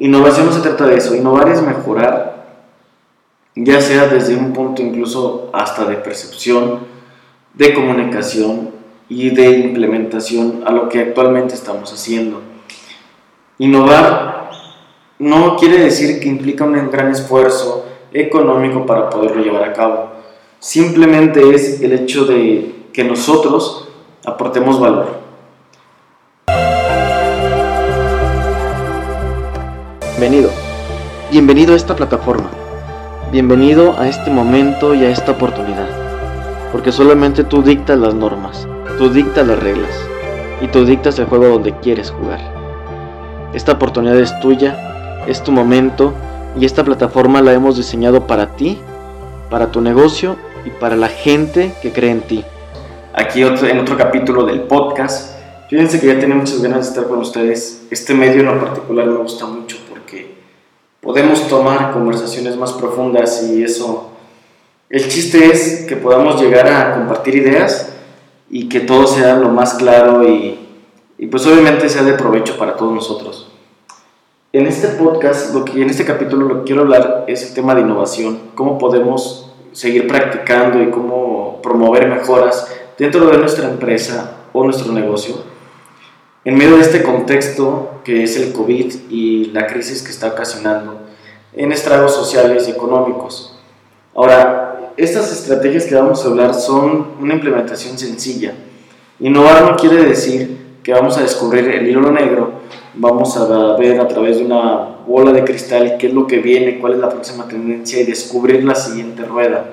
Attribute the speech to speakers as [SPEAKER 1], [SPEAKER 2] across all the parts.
[SPEAKER 1] Innovación no se trata de eso, innovar es mejorar, ya sea desde un punto incluso hasta de percepción, de comunicación y de implementación a lo que actualmente estamos haciendo. Innovar no quiere decir que implica un gran esfuerzo económico para poderlo llevar a cabo. Simplemente es el hecho de que nosotros aportemos valor.
[SPEAKER 2] Bienvenido. Bienvenido a esta plataforma. Bienvenido a este momento y a esta oportunidad. Porque solamente tú dictas las normas, tú dictas las reglas y tú dictas el juego donde quieres jugar. Esta oportunidad es tuya, es tu momento y esta plataforma la hemos diseñado para ti, para tu negocio y para la gente que cree en ti.
[SPEAKER 1] Aquí en otro capítulo del podcast. Fíjense que ya tenía muchas ganas de estar con ustedes. Este medio en lo particular me gusta mucho podemos tomar conversaciones más profundas y eso, el chiste es que podamos llegar a compartir ideas y que todo sea lo más claro y, pues obviamente sea de provecho para todos nosotros. En este podcast, lo que en este capítulo lo que quiero hablar es el tema de innovación, cómo podemos seguir practicando y cómo promover mejoras dentro de nuestra empresa o nuestro negocio en medio de este contexto que es el COVID y la crisis que está ocasionando en estragos sociales y económicos. Ahora, estas estrategias que vamos a hablar son una implementación sencilla. Innovar no quiere decir que vamos a descubrir el hilo negro, vamos a ver a través de una bola de cristal qué es lo que viene, cuál es la próxima tendencia y descubrir la siguiente rueda.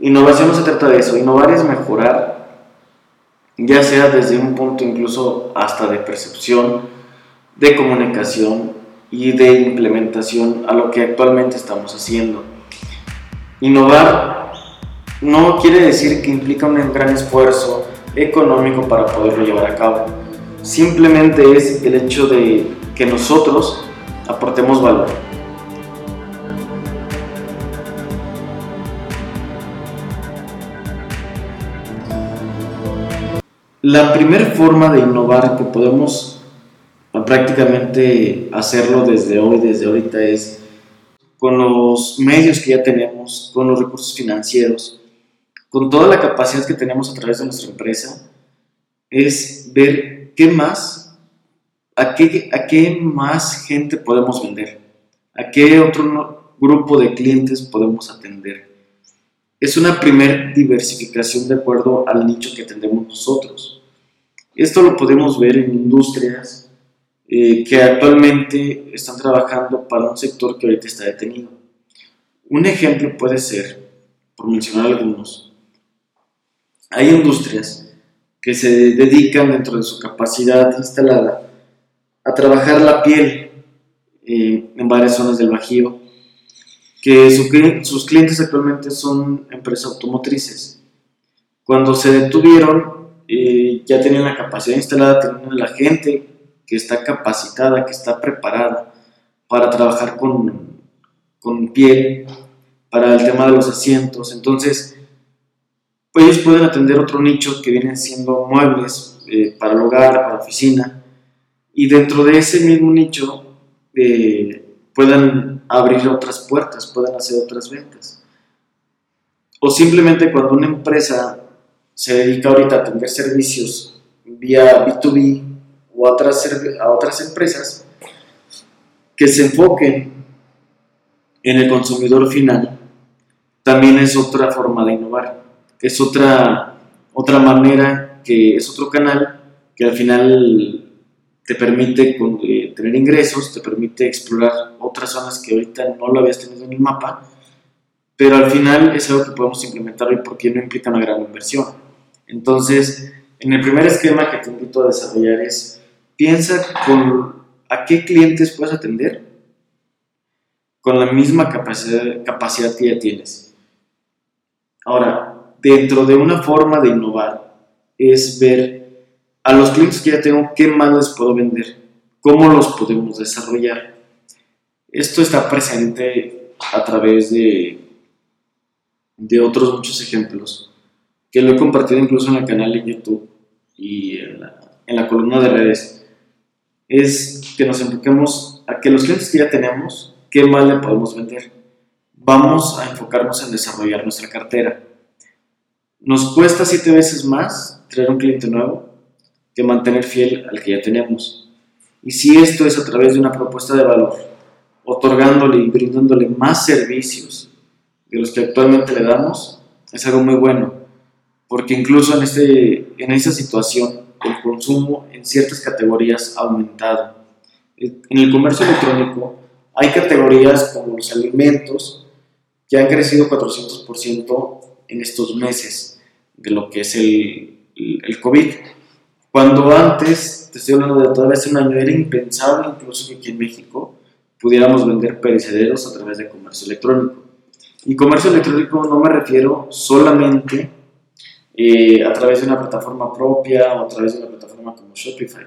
[SPEAKER 1] Innovación no se trata de eso, innovar es mejorar ya sea desde un punto incluso hasta de percepción, de comunicación y de implementación a lo que actualmente estamos haciendo. Innovar no quiere decir que implica un gran esfuerzo económico para poderlo llevar a cabo. Simplemente es el hecho de que nosotros aportemos valor. La primera forma de innovar que podemos prácticamente hacerlo desde hoy, desde ahorita, es con los medios que ya tenemos, con los recursos financieros, con toda la capacidad que tenemos a través de nuestra empresa, es ver qué más, a qué, a qué más gente podemos vender, a qué otro grupo de clientes podemos atender es una primer diversificación de acuerdo al nicho que atendemos nosotros. Esto lo podemos ver en industrias eh, que actualmente están trabajando para un sector que ahorita está detenido. Un ejemplo puede ser, por mencionar algunos, hay industrias que se dedican dentro de su capacidad instalada a trabajar la piel eh, en varias zonas del Bajío que sus clientes actualmente son empresas automotrices. Cuando se detuvieron, eh, ya tenían la capacidad instalada, tenían la gente que está capacitada, que está preparada para trabajar con, con piel, para el tema de los asientos. Entonces, pues ellos pueden atender otro nicho que vienen siendo muebles eh, para el hogar, para la oficina, y dentro de ese mismo nicho eh, puedan abrir otras puertas, puedan hacer otras ventas. O simplemente cuando una empresa se dedica ahorita a atender servicios vía B2B o a otras, a otras empresas que se enfoquen en el consumidor final, también es otra forma de innovar, es otra, otra manera, que es otro canal que al final te permite eh, tener ingresos, te permite explorar otras zonas que ahorita no lo habías tenido en el mapa, pero al final es algo que podemos implementar hoy porque no implica una gran inversión. Entonces, en el primer esquema que te invito a desarrollar es, piensa con a qué clientes puedes atender con la misma capacidad, que ya tienes. Ahora, dentro de una forma de innovar es ver a los clientes que ya tengo, ¿qué más les puedo vender? ¿Cómo los podemos desarrollar? Esto está presente a través de, de otros muchos ejemplos, que lo he compartido incluso en el canal de YouTube y en la, en la columna de redes. Es que nos enfoquemos a que los clientes que ya tenemos, ¿qué más le podemos vender? Vamos a enfocarnos en desarrollar nuestra cartera. Nos cuesta siete veces más traer un cliente nuevo que mantener fiel al que ya tenemos. Y si esto es a través de una propuesta de valor, otorgándole y brindándole más servicios de los que actualmente le damos, es algo muy bueno, porque incluso en, este, en esta situación el consumo en ciertas categorías ha aumentado. En el comercio electrónico hay categorías como los alimentos que han crecido 400% en estos meses de lo que es el, el COVID. Cuando antes, te estoy hablando de todavía hace un año, era impensable incluso que aquí en México pudiéramos vender perecederos a través de comercio electrónico. Y comercio electrónico no me refiero solamente eh, a través de una plataforma propia o a través de una plataforma como Shopify.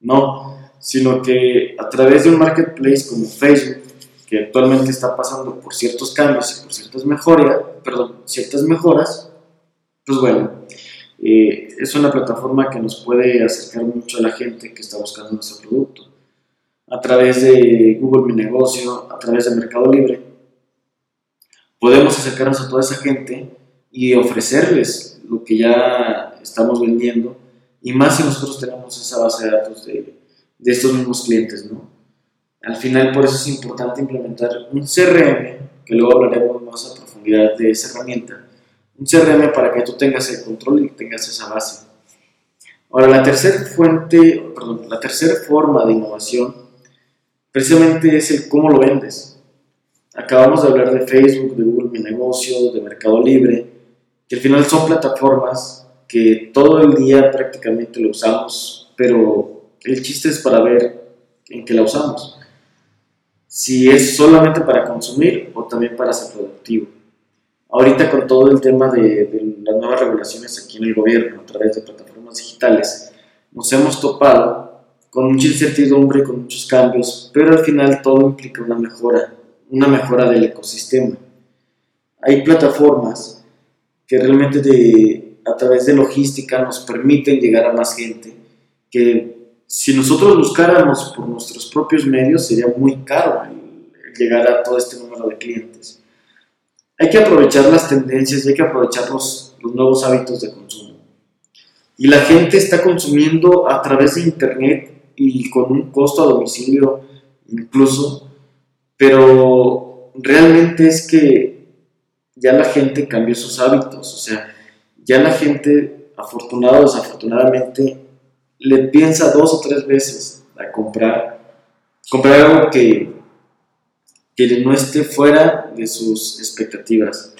[SPEAKER 1] No, sino que a través de un marketplace como Facebook, que actualmente está pasando por ciertos cambios y por ciertas mejoras, perdón, ciertas mejoras, pues bueno, eh, es una plataforma que nos puede acercar mucho a la gente que está buscando nuestro producto. A través de Google Mi Negocio, a través de Mercado Libre, podemos acercarnos a toda esa gente y ofrecerles lo que ya estamos vendiendo y más si nosotros tenemos esa base de datos de, de estos mismos clientes, ¿no? Al final por eso es importante implementar un CRM, que luego hablaremos más a profundidad de esa herramienta, un CRM para que tú tengas el control y tengas esa base. Ahora, la tercera fuente, perdón, la tercera forma de innovación precisamente es el cómo lo vendes. Acabamos de hablar de Facebook, de Google Mi Negocio, de Mercado Libre, que al final son plataformas que todo el día prácticamente lo usamos, pero el chiste es para ver en qué la usamos. Si es solamente para consumir o también para ser productivo ahorita con todo el tema de, las nuevas regulaciones aquí en el gobierno a través de plataformas digitales, nos hemos topado con mucha incertidumbre, con muchos cambios, pero al final todo implica una mejora, una mejora del ecosistema. Hay plataformas que realmente de, a través de logística nos permiten llegar a más gente, que si nosotros buscáramos por nuestros propios medios sería muy caro llegar a todo este número de clientes hay que aprovechar las tendencias y hay que aprovechar los, nuevos hábitos de consumo. Y la gente está consumiendo a través de Internet y con un costo a domicilio incluso, pero realmente es que ya la gente cambió sus hábitos, o sea, ya la gente, afortunada o desafortunadamente, le piensa dos o tres veces a comprar, comprar algo que que no esté fuera de sus expectativas.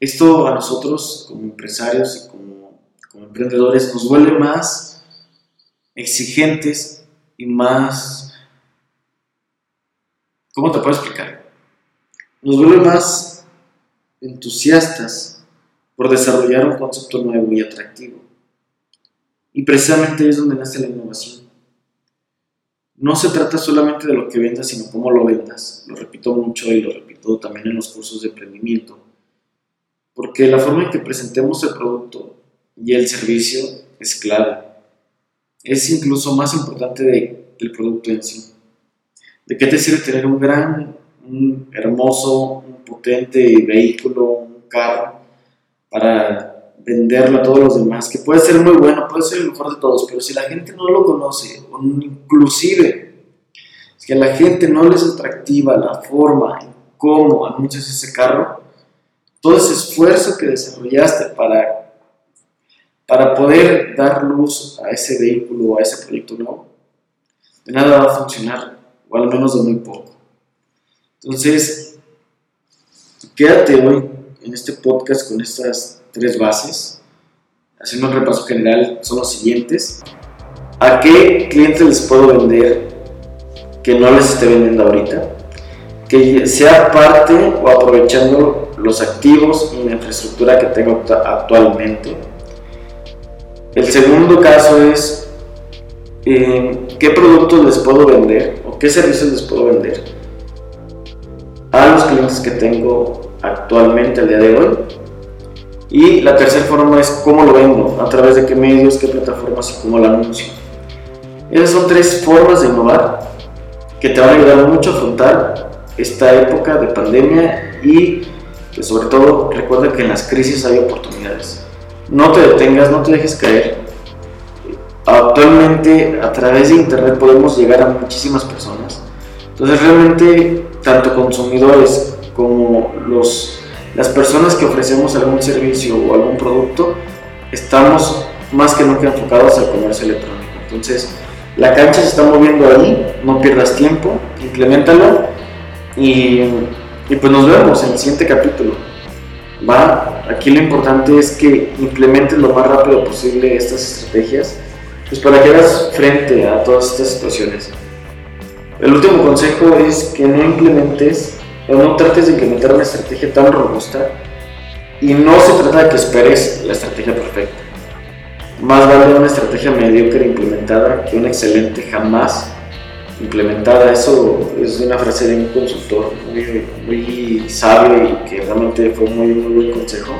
[SPEAKER 1] Esto a nosotros como empresarios y como, como emprendedores nos vuelve más exigentes y más... ¿Cómo te puedo explicar? Nos vuelve más entusiastas por desarrollar un concepto nuevo y atractivo. Y precisamente es donde nace la innovación no se trata solamente de lo que vendas, sino cómo lo vendas. Lo repito mucho y lo repito también en los cursos de emprendimiento. Porque la forma en que presentemos el producto y el servicio es clave. Es incluso más importante del producto en sí. ¿De qué te sirve tener un gran, un hermoso, potente vehículo, un carro para venderlo a todos los demás, que puede ser muy bueno, puede ser el mejor de todos, pero si la gente no lo conoce, o inclusive es que a la gente no les atractiva la forma en cómo anuncias ese carro, todo ese esfuerzo que desarrollaste para, para poder dar luz a ese vehículo o a ese proyecto nuevo, de nada va a funcionar, o al menos de muy poco. Entonces, quédate hoy en este podcast con estas tres bases. Haciendo un repaso general, son los siguientes. ¿A qué clientes les puedo vender que no les esté vendiendo ahorita? Que sea parte o aprovechando los activos y la infraestructura que tengo actualmente. El segundo caso es eh, qué productos les puedo vender o qué servicios les puedo vender a los clientes que tengo actualmente al día de hoy y la tercera forma es cómo lo vendo, a través de qué medios, qué plataformas y cómo lo anuncio. Esas son tres formas de innovar que te van a ayudar mucho a afrontar esta época de pandemia y que sobre todo recuerda que en las crisis hay oportunidades. No te detengas, no te dejes caer. Actualmente a través de internet podemos llegar a muchísimas personas. Entonces realmente tanto consumidores como los, las personas que ofrecemos algún servicio o algún producto estamos más que nunca enfocados al comercio electrónico. Entonces la cancha se está moviendo ahí, no pierdas tiempo, implementalo y, y pues nos vemos en el siguiente capítulo. Va, aquí lo importante es que implementes lo más rápido posible estas estrategias, pues para que hagas frente a todas estas situaciones. El último consejo es que no implementes o no trates de implementar una estrategia tan robusta y no se trata de que esperes la estrategia perfecta. Más vale una estrategia mediocre implementada que una excelente jamás implementada. Eso es una frase de un consultor muy, muy sabio y que realmente fue muy, muy buen consejo.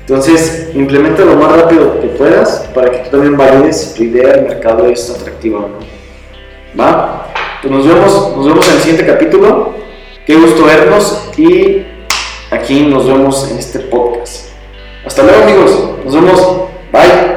[SPEAKER 1] Entonces, implementa lo más rápido que puedas para que tú también valides si tu idea de mercado es atractiva o no. ¿Va? Pues nos vemos, nos vemos en el siguiente capítulo. Qué gusto vernos y aquí nos vemos en este podcast. Hasta luego amigos, nos vemos. Bye.